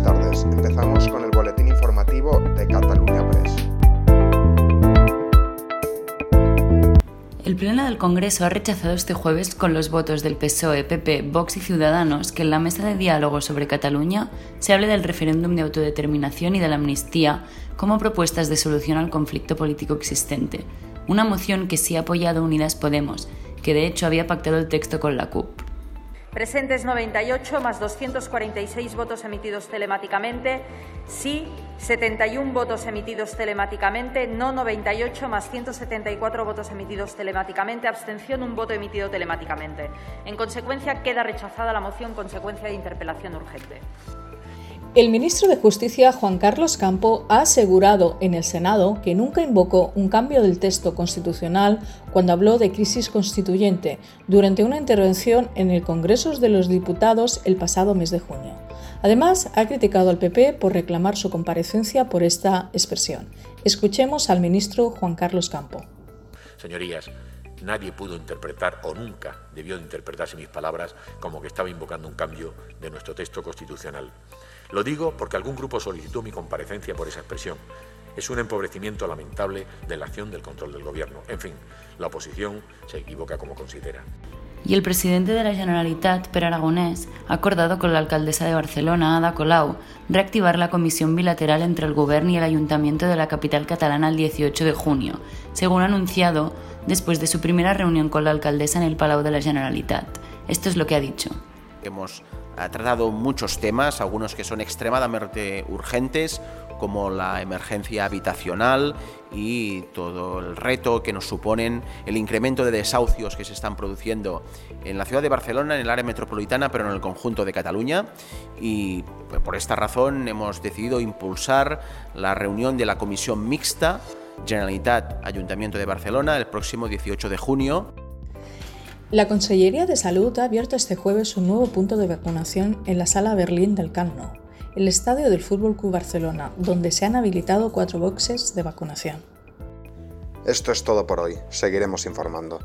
buenas tardes. Empezamos con el boletín informativo de Cataluña Press. El Pleno del Congreso ha rechazado este jueves con los votos del PSOE, PP, Vox y Ciudadanos que en la mesa de diálogo sobre Cataluña se hable del referéndum de autodeterminación y de la amnistía como propuestas de solución al conflicto político existente, una moción que sí ha apoyado Unidas Podemos, que de hecho había pactado el texto con la CUP. Presentes 98 más 246 votos emitidos telemáticamente. Sí, 71 votos emitidos telemáticamente. No 98 más 174 votos emitidos telemáticamente. Abstención, un voto emitido telemáticamente. En consecuencia, queda rechazada la moción consecuencia de interpelación urgente. El ministro de Justicia, Juan Carlos Campo, ha asegurado en el Senado que nunca invocó un cambio del texto constitucional cuando habló de crisis constituyente durante una intervención en el Congreso de los Diputados el pasado mes de junio. Además, ha criticado al PP por reclamar su comparecencia por esta expresión. Escuchemos al ministro Juan Carlos Campo. Señorías, nadie pudo interpretar o nunca debió interpretarse mis palabras como que estaba invocando un cambio de nuestro texto constitucional. Lo digo porque algún grupo solicitó mi comparecencia por esa expresión. Es un empobrecimiento lamentable de la acción del control del Gobierno. En fin, la oposición se equivoca como considera. Y el presidente de la Generalitat, Per Aragonés, ha acordado con la alcaldesa de Barcelona, Ada Colau, reactivar la comisión bilateral entre el Gobierno y el Ayuntamiento de la capital catalana el 18 de junio, según ha anunciado después de su primera reunión con la alcaldesa en el Palau de la Generalitat. Esto es lo que ha dicho. Hemos ha tratado muchos temas, algunos que son extremadamente urgentes, como la emergencia habitacional y todo el reto que nos suponen el incremento de desahucios que se están produciendo en la ciudad de Barcelona, en el área metropolitana, pero en el conjunto de Cataluña. Y pues, por esta razón hemos decidido impulsar la reunión de la Comisión Mixta Generalitat Ayuntamiento de Barcelona el próximo 18 de junio. La Consellería de Salud ha abierto este jueves un nuevo punto de vacunación en la Sala Berlín del Camp Nou, el estadio del Fútbol Club Barcelona, donde se han habilitado cuatro boxes de vacunación. Esto es todo por hoy. Seguiremos informando.